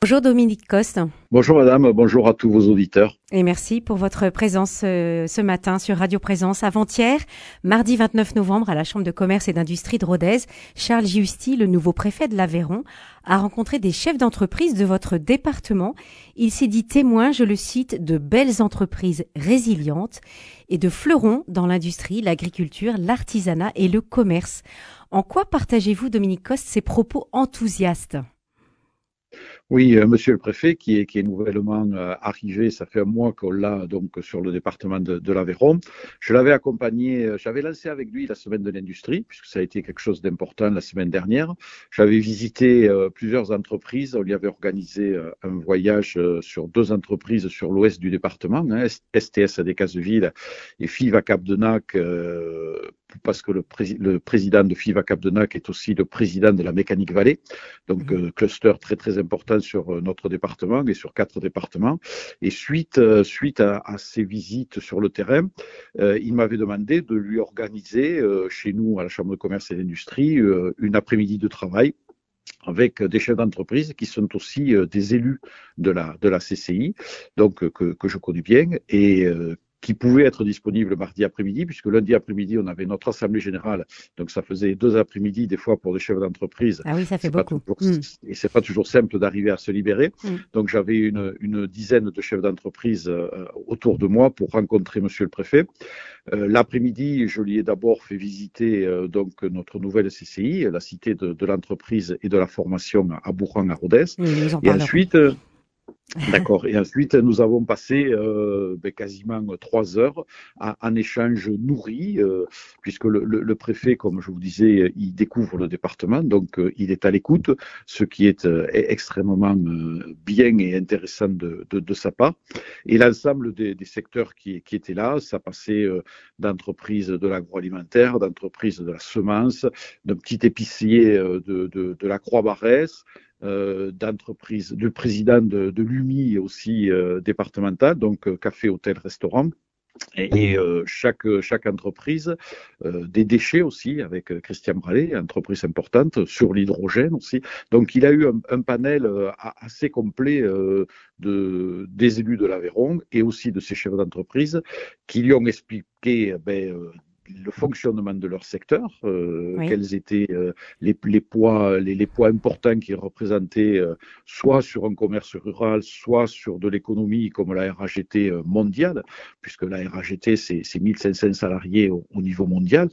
Bonjour Dominique Coste. Bonjour madame, bonjour à tous vos auditeurs. Et merci pour votre présence euh, ce matin sur Radio Présence. Avant-hier, mardi 29 novembre, à la Chambre de commerce et d'industrie de Rodez, Charles Giusti, le nouveau préfet de l'Aveyron, a rencontré des chefs d'entreprise de votre département. Il s'est dit témoin, je le cite, de belles entreprises résilientes et de fleurons dans l'industrie, l'agriculture, l'artisanat et le commerce. En quoi partagez-vous, Dominique Coste, ces propos enthousiastes? Oui, euh, Monsieur le Préfet, qui est, nouvellement euh, arrivé, ça fait un mois qu'on l'a donc sur le département de, de l'Aveyron. Je l'avais accompagné, euh, j'avais lancé avec lui la semaine de l'industrie, puisque ça a été quelque chose d'important la semaine dernière. J'avais visité plusieurs entreprises, on lui avait organisé un voyage sur deux entreprises sur l'ouest du département, hein, STS à Decazeville et FIV à Cap-de-Nac, parce que le, le, président de FIV à Cap-de-Nac est aussi le président de la Mécanique Vallée, donc mmh. cluster très très important sur euh, notre département et sur quatre départements. Et suite, euh, suite à, ces visites sur le terrain, euh, il m'avait demandé de lui organiser chez nous à la Chambre de commerce et d'industrie une après-midi de travail avec des chefs d'entreprise qui sont aussi des élus de la, de la CCI, donc que, que je connais bien, et qui pouvait être disponible mardi après-midi, puisque lundi après-midi, on avait notre assemblée générale. Donc, ça faisait deux après-midi, des fois, pour des chefs d'entreprise. Ah oui, ça fait beaucoup. Mm. Et c'est pas toujours simple d'arriver à se libérer. Mm. Donc, j'avais une, une, dizaine de chefs d'entreprise euh, autour de moi pour rencontrer monsieur le préfet. Euh, l'après-midi, je lui ai d'abord fait visiter euh, donc notre nouvelle CCI, la cité de, de l'entreprise et de la formation à Rodez. et ensuite, D'accord. Et ensuite, nous avons passé euh, ben, quasiment trois heures un échange nourri, euh, puisque le, le, le, préfet, comme je vous disais, il découvre le département, donc euh, il est à l'écoute, ce qui est euh, extrêmement euh, bien et intéressant de, de, de sa part. Et l'ensemble des, des, secteurs qui, qui, étaient là, ça passait d'entreprises de l'agroalimentaire, d'entreprises de la semence, d'un petit épicier de, de, la Croix-Barrès, euh, d'entreprise, du président de, de l'UMI aussi euh, départemental, donc euh, café, hôtel, restaurant. Et, euh, chaque, chaque entreprise, euh, des déchets aussi, avec Christian Bralé, entreprise importante, sur l'hydrogène aussi. Donc il a eu un, un panel assez complet de, des élus de l'Aveyron et aussi de ses chefs d'entreprise qui lui ont expliqué ben, le fonctionnement de leur secteur, euh, quels étaient euh, les, les, poids, les, les, poids importants qu'ils représentaient, euh, soit sur un commerce rural, soit sur de l'économie comme la RAGT mondiale, puisque la RAGT c'est 1500 salariés au, au, niveau mondial.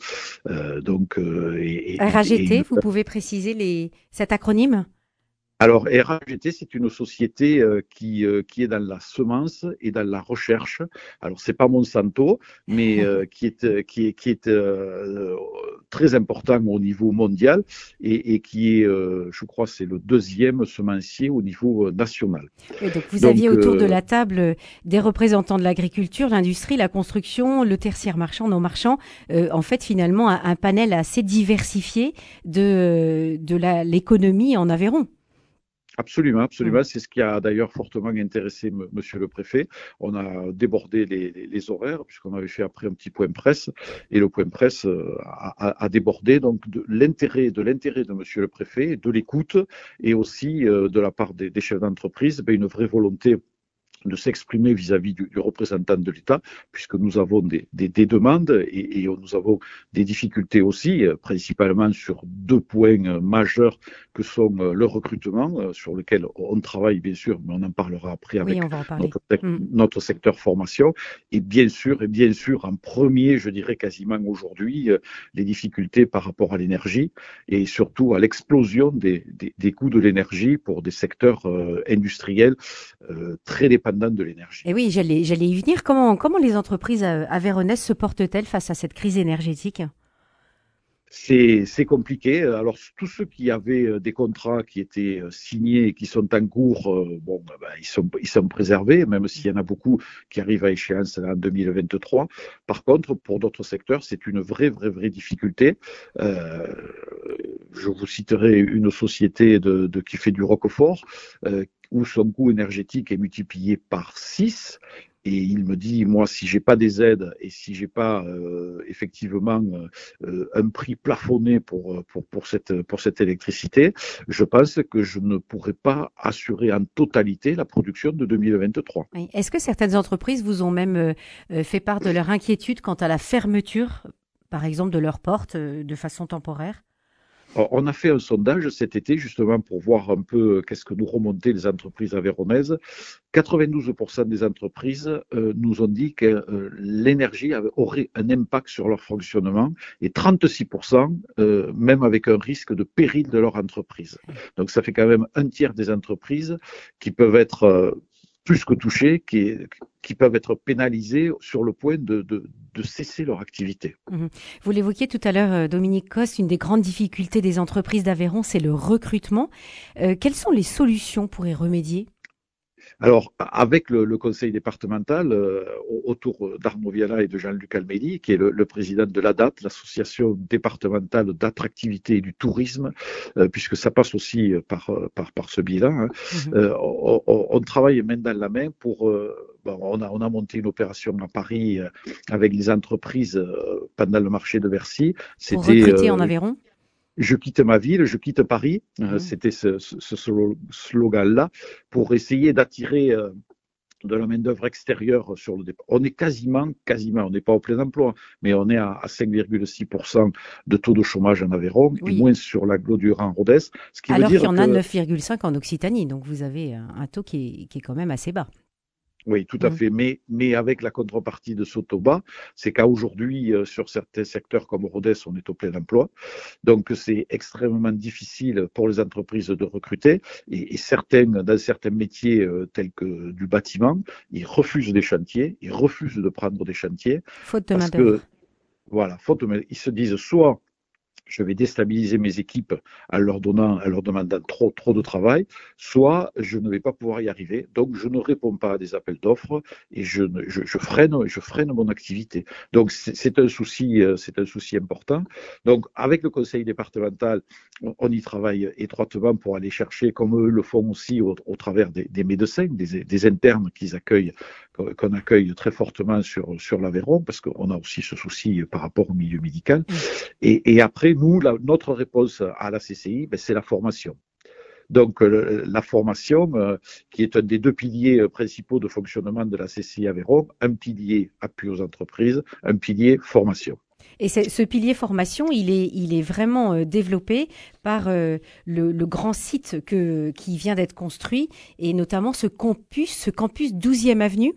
donc, et, RAGT, et, vous pouvez préciser les, cet acronyme? Alors, RAGT, c'est une société euh, qui, euh, qui est dans la semence et dans la recherche. Alors, c'est pas Monsanto, mais euh, qui est, qui est, qui est très important au niveau mondial et, et qui est, je crois, c'est le deuxième semencier au niveau national. Donc, vous aviez autour de la table des représentants de l'agriculture, l'industrie, la construction, le tertiaire marchand, non marchand. en fait, finalement, un, un panel assez diversifié de, de l'économie en Aveyron. Absolument, absolument. Mm. C'est ce qui a d'ailleurs fortement intéressé Monsieur le Préfet. On a débordé les, les, les horaires puisqu'on avait fait après un petit point presse et le point presse euh, a, a, débordé donc de l'intérêt de l'intérêt de Monsieur le Préfet, de l'écoute et aussi euh, de la part des, des chefs d'entreprise, ben, une vraie volonté de s'exprimer vis-à-vis du, du, représentant de l'État, puisque nous avons des, des, des demandes et, et, nous avons des difficultés aussi, euh, principalement sur deux points euh, majeurs que sont euh, le recrutement, sur lequel on travaille bien sûr, mais on en parlera après avec notre, mm. notre, secteur formation, et bien sûr, et bien sûr, en premier, je dirais quasiment aujourd'hui, les difficultés par rapport à l'énergie et surtout à l'explosion des, des, des, coûts de l'énergie pour des secteurs industriels très dépendants de l'énergie. Et oui, j'allais, y venir. Comment, comment les entreprises aveyronaises se portent-elles face à cette crise énergétique? C'est compliqué. Alors tous ceux qui avaient euh, des contrats qui étaient euh, signés et qui sont en cours, euh, bon, ben, ils sont ils sont préservés, même s'il y en a beaucoup qui arrivent à échéance en 2023. Par contre, pour d'autres secteurs, c'est une vraie vraie vraie difficulté. Euh, je vous citerai une société de, de qui fait du Roquefort, euh, où son coût énergétique est multiplié par 6 Et il me dit, moi, si j'ai pas des aides et si j'ai pas euh, effectivement euh, un prix plafonné pour, cette, pour cette électricité, je pense que je ne pourrai pas assurer en totalité la production de 2023. Est-ce que certaines entreprises vous ont même fait part de leur inquiétude quant à la fermeture, par exemple, de leurs portes de façon temporaire? On a fait un sondage cet été justement pour voir un peu qu'est-ce que nous remontaient les entreprises avéronaises. 92% des entreprises euh, nous ont dit que euh, l'énergie aurait un impact sur leur fonctionnement et 36% euh, même avec un risque de péril de leur entreprise. Donc ça fait quand même un tiers des entreprises qui peuvent être plus que touchés, qui, peuvent être pénalisés sur le point de cesser leur activité. Mhm. Vous l'évoquiez tout à l'heure, euh, Dominique Coste, une des grandes difficultés des entreprises d'Aveyron, c'est le recrutement. Euh, quelles sont les solutions pour y remédier? Alors, avec le, le conseil départemental, euh, autour d'Arnaud Viala et de Jean-Luc Alméli, qui est le, le, président de l'ADAT, l'association départementale d'attractivité et du tourisme, euh, puisque ça passe aussi par, par, par ce bilan, hein, mmh. euh, on, on, travaille main dans la main pour... Bon, on, a, on, a, monté une opération à Paris avec les entreprises pendant le marché de Bercy. Pour recruter en Aveyron je quitte ma ville, je quitte Paris. Euh, mmh. C'était ce, ce, slogan-là pour essayer d'attirer euh, de la main-d'œuvre extérieure sur le départ. On est quasiment, quasiment, on n'est pas au plein emploi, mais on est à, 5,6% de taux de chômage en Aveyron et moins sur l'agglo du Rhin-Rodez. Alors qu'il y en a 9,5 en Occitanie, donc vous avez un taux qui qui est quand même assez bas. Oui, tout à mmh. fait. Mais, mais avec la contrepartie de Sotoba, c'est qu'à aujourd'hui, euh, sur certains secteurs comme Rodez, on est au plein emploi. Donc, c'est extrêmement difficile pour les entreprises de recruter. Et, et certains, dans certains métiers euh, tels que du bâtiment, ils refusent des chantiers, ils refusent de prendre des chantiers. Faute de main Voilà, faute de Ils se disent soit je vais déstabiliser mes équipes en leur donnant, en leur demandant trop, trop de travail, soit je ne vais pas pouvoir y arriver. Donc, je ne réponds pas à des appels d'offres et je, je, je, freine, je freine mon activité. Donc, c'est un souci, euh, c'est un souci important. Donc, avec le conseil départemental, on, y travaille étroitement pour aller chercher, comme eux le font aussi au, travers des, des médecins, des, des internes qu'ils accueillent qu'on accueille très fortement sur, sur l'Aveyron, parce qu'on a aussi ce souci par rapport au milieu médical. Mm. Et, et après, nous, notre réponse à la CCI, ben, c'est la formation. Donc la formation, euh, qui est un des deux piliers euh, principaux de fonctionnement de la CCI Aveyron, un pilier appui aux entreprises, un pilier formation. Et ce pilier formation, il est, vraiment euh, développé par le, grand site qui vient d'être construit, et notamment ce campus, ce campus 12e avenue.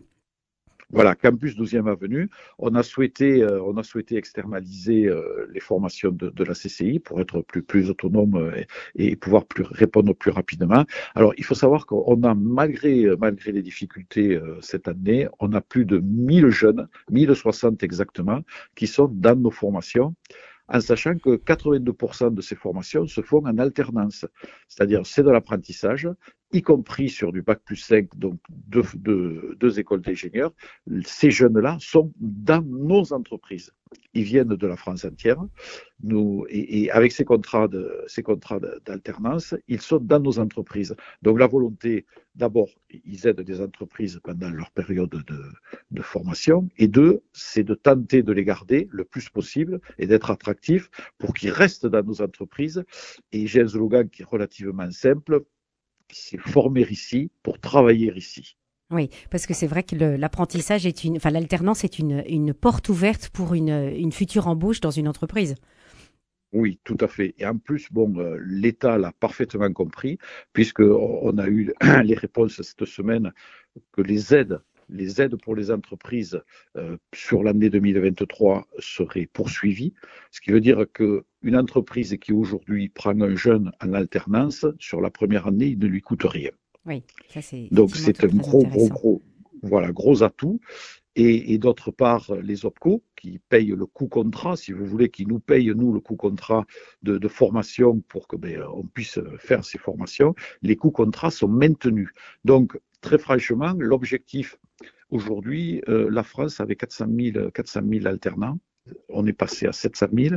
Voilà, campus 12e avenue. On a souhaité, euh, on a souhaité externaliser euh, les formations de, de, la CCI pour être plus, plus autonome euh, et, pouvoir plus, répondre plus rapidement. Alors, il faut savoir qu'on a, malgré, malgré les difficultés cette année, on a plus de 1000 jeunes, 1060 exactement, qui sont dans nos formations en sachant que 82% de ces formations se font en alternance. C'est-à-dire, c'est de l'apprentissage, y compris sur du bac plus 5, donc deux, écoles d'ingénieurs. Ces jeunes-là sont dans nos entreprises. Ils viennent de la France entière. Nous, et, et avec ces contrats de, ces contrats d'alternance, ils sont dans nos entreprises. Donc la volonté, d'abord, ils aident des entreprises pendant leur période de, de formation, et deux, c'est de tenter de les garder le plus possible et d'être attractifs pour qu'ils restent dans nos entreprises. Et j'ai un slogan qui est relativement simple c'est former ici pour travailler ici. Oui, parce que c'est vrai que l'apprentissage est une, enfin l'alternance est une, une porte ouverte pour une, une future embauche dans une entreprise. Oui, tout à fait. Et en plus, bon, euh, l'État l'a parfaitement compris, puisque on a eu les réponses cette semaine que les aides, les aides pour les entreprises euh, sur l'année 2023 seraient poursuivies, ce qui veut dire que une entreprise qui aujourd'hui prend un jeune en alternance, sur la première année, il ne lui coûte rien. Oui, ça c'est. Donc c'est un gros, gros, gros, voilà, gros atout. Et, et d'autre part, les OPCO, qui payent le coût contrat, si vous voulez, qui nous payent, nous, le coût contrat de, de formation pour que ben, on puisse faire ces formations, les coûts contrats sont maintenus. Donc, très franchement, l'objectif aujourd'hui, euh, la France avait 400 000, 400 000 alternants on est passé à 700 000.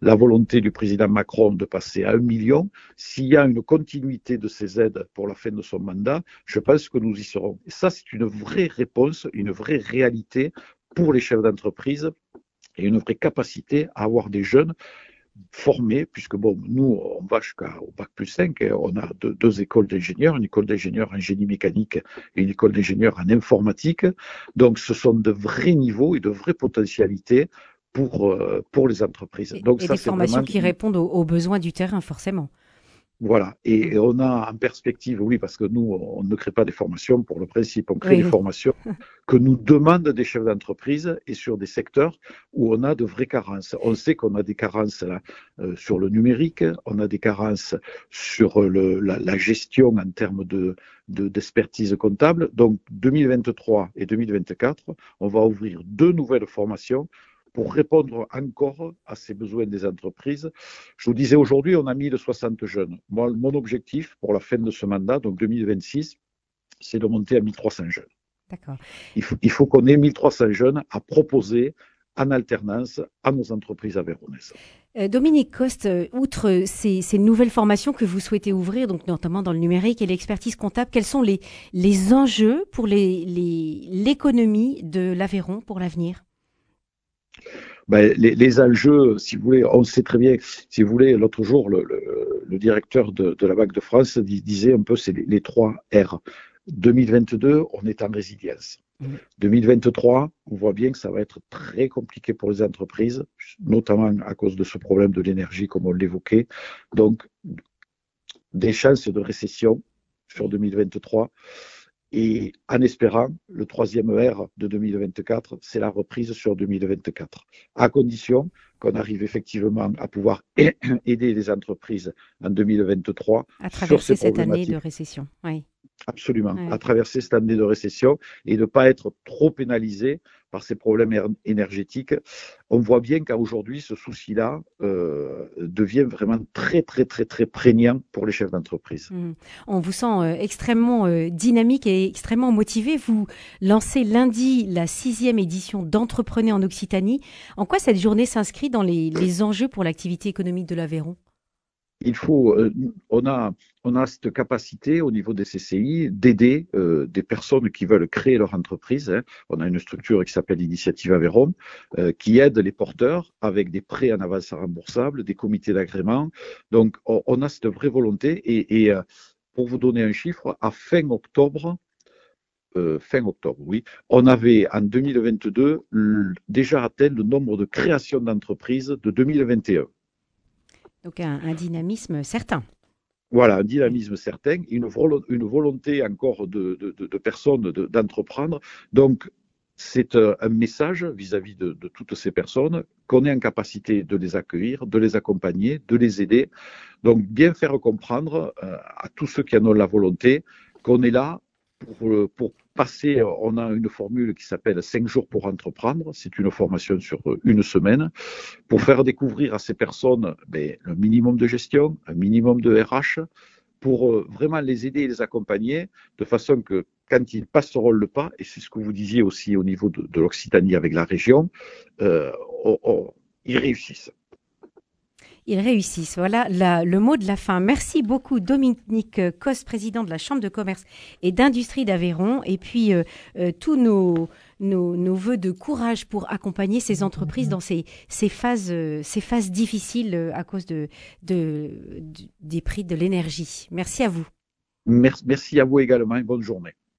La volonté du président Macron de passer à 1 million. S'il y a une continuité de ces aides pour la fin de son mandat, je pense que nous y serons. Et ça, c'est une vraie réponse, une vraie réalité pour les chefs d'entreprise et une vraie capacité à avoir des jeunes formés, puisque bon, nous, on va jusqu'au bac plus 5, on a deux, écoles d'ingénieurs, une école d'ingénieurs en génie mécanique et une école d'ingénieurs en informatique. Donc, ce sont de vrais niveaux et de vraies potentialités pour, euh, pour les entreprises. Donc, et des formations qui répondent aux besoins du terrain, forcément. Voilà, et, on a en perspective, oui, parce que nous, on ne crée pas des formations. Pour le principe, on crée des formations que nous demandent des chefs d'entreprise et sur des secteurs où on a de vraies carences. On sait qu'on a des carences là, euh, sur le numérique, on a des carences sur le, la, gestion en termes de d'expertise comptable. Donc 2023 et 2024, on va ouvrir deux nouvelles formations pour répondre encore à ces besoins des entreprises. Je vous disais aujourd'hui, on a 1060 jeunes. Moi, mon objectif pour la fin de ce mandat, donc 2026, c'est de monter à 1300 jeunes. D'accord. Il faut, qu'on ait 1300 jeunes à proposer en alternance à nos entreprises avéronaises. Euh, Dominique Coste, euh, outre ces, ces, nouvelles formations que vous souhaitez ouvrir, donc notamment dans le numérique et l'expertise comptable, quels sont les, les enjeux pour l'économie les, de l'Aveyron pour l'avenir? Ben, les, les, enjeux, si vous voulez, on sait très bien, si vous voulez, l'autre jour, le, le, le, directeur de, de, la Banque de France disait un peu c'est les, trois R. 2022, on est en résilience. 2023, mmh. on voit bien que ça va être très compliqué pour les entreprises, notamment à cause de ce problème de l'énergie, comme on l'évoquait. Donc, des chances de récession sur 2023. Et en espérant, le troisième R de 2024, c'est la reprise sur 2024, à condition qu'on arrive effectivement à pouvoir aider les entreprises en 2023 à traverser cette année de récession. Oui. Absolument, à traverser cette année de récession et de ne pas être trop pénalisé par ces problèmes énergétiques. On voit bien qu'aujourd'hui, ce souci-là euh, devient vraiment très, très, très, très prégnant pour les chefs d'entreprise. Mmh. On vous sent euh, extrêmement euh, dynamique et extrêmement motivé. Vous lancez lundi la sixième édition d'Entreprenez en Occitanie. En quoi cette journée s'inscrit dans les enjeux pour l'activité économique de l'Aveyron? Il faut, euh, on a, on a cette capacité au niveau des CCI d'aider euh, des personnes qui veulent créer leur entreprise. Hein. On a une structure qui s'appelle Initiative Aveyron, euh, qui aide les porteurs avec des prêts en avance remboursables, des comités d'agrément. Donc, on, a cette vraie volonté. Et, et pour vous donner un chiffre, à fin octobre, fin octobre, oui, on avait en 2022 déjà atteint le nombre de créations d'entreprises de 2021. Donc un, dynamisme certain. Voilà, un dynamisme certain, une, volonté encore de, de, personnes d'entreprendre. Donc, c'est euh, un message vis-à-vis de, toutes ces personnes qu'on est en capacité de les accueillir, de les accompagner, de les aider. Donc, bien faire comprendre euh, à tous ceux qui en ont la volonté qu'on est là pour, euh, pour passer, euh, on a une formule qui s'appelle 5 jours pour entreprendre. C'est une formation sur euh, une semaine pour faire découvrir à ces personnes ben, le minimum de gestion, un minimum de RH, pour vraiment les aider et les accompagner de façon que quand ils passeront le pas, et c'est ce que vous disiez aussi au niveau de, l'Occitanie avec la région, euh, ils réussissent ils réussissent. Voilà le mot de la fin. Merci beaucoup Dominique Cos, président de la Chambre de commerce et d'industrie d'Aveyron. Et puis euh, euh, tous nos, nos, voeux de courage pour accompagner ces entreprises dans ces, phases, euh, ces phases difficiles à cause de, de des prix de l'énergie. Merci à vous. Merci, merci à vous également et bonne journée.